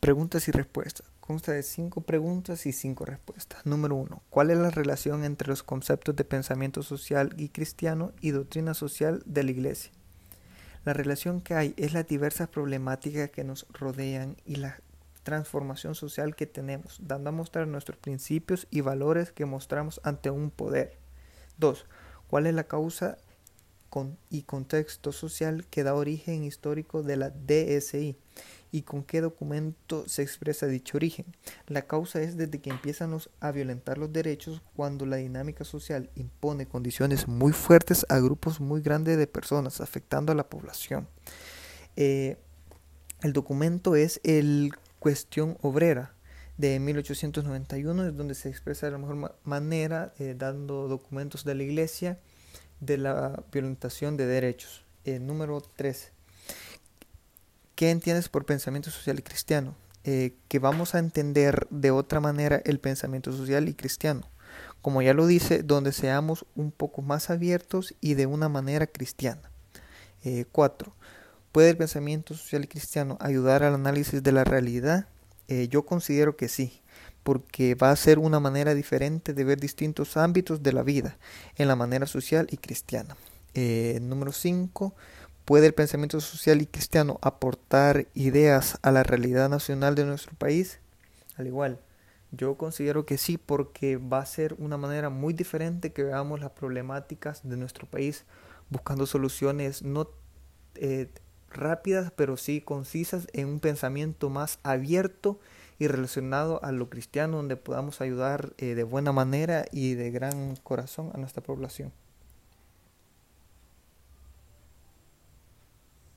Preguntas y respuestas. Consta de cinco preguntas y cinco respuestas. Número uno. ¿Cuál es la relación entre los conceptos de pensamiento social y cristiano y doctrina social de la Iglesia? La relación que hay es las diversas problemáticas que nos rodean y la transformación social que tenemos, dando a mostrar nuestros principios y valores que mostramos ante un poder. 2. ¿Cuál es la causa y contexto social que da origen histórico de la DSI y con qué documento se expresa dicho origen. La causa es desde que empiezan a violentar los derechos cuando la dinámica social impone condiciones muy fuertes a grupos muy grandes de personas, afectando a la población. Eh, el documento es el Cuestión Obrera de 1891, es donde se expresa de la mejor manera, eh, dando documentos de la Iglesia de la violentación de derechos. Eh, número 3. ¿Qué entiendes por pensamiento social y cristiano? Eh, que vamos a entender de otra manera el pensamiento social y cristiano. Como ya lo dice, donde seamos un poco más abiertos y de una manera cristiana. 4. ¿Puede el pensamiento social y cristiano ayudar al análisis de la realidad? Eh, yo considero que sí, porque va a ser una manera diferente de ver distintos ámbitos de la vida en la manera social y cristiana. Eh, número 5. ¿Puede el pensamiento social y cristiano aportar ideas a la realidad nacional de nuestro país? Al igual, yo considero que sí, porque va a ser una manera muy diferente que veamos las problemáticas de nuestro país, buscando soluciones no eh, rápidas, pero sí concisas, en un pensamiento más abierto y relacionado a lo cristiano, donde podamos ayudar eh, de buena manera y de gran corazón a nuestra población.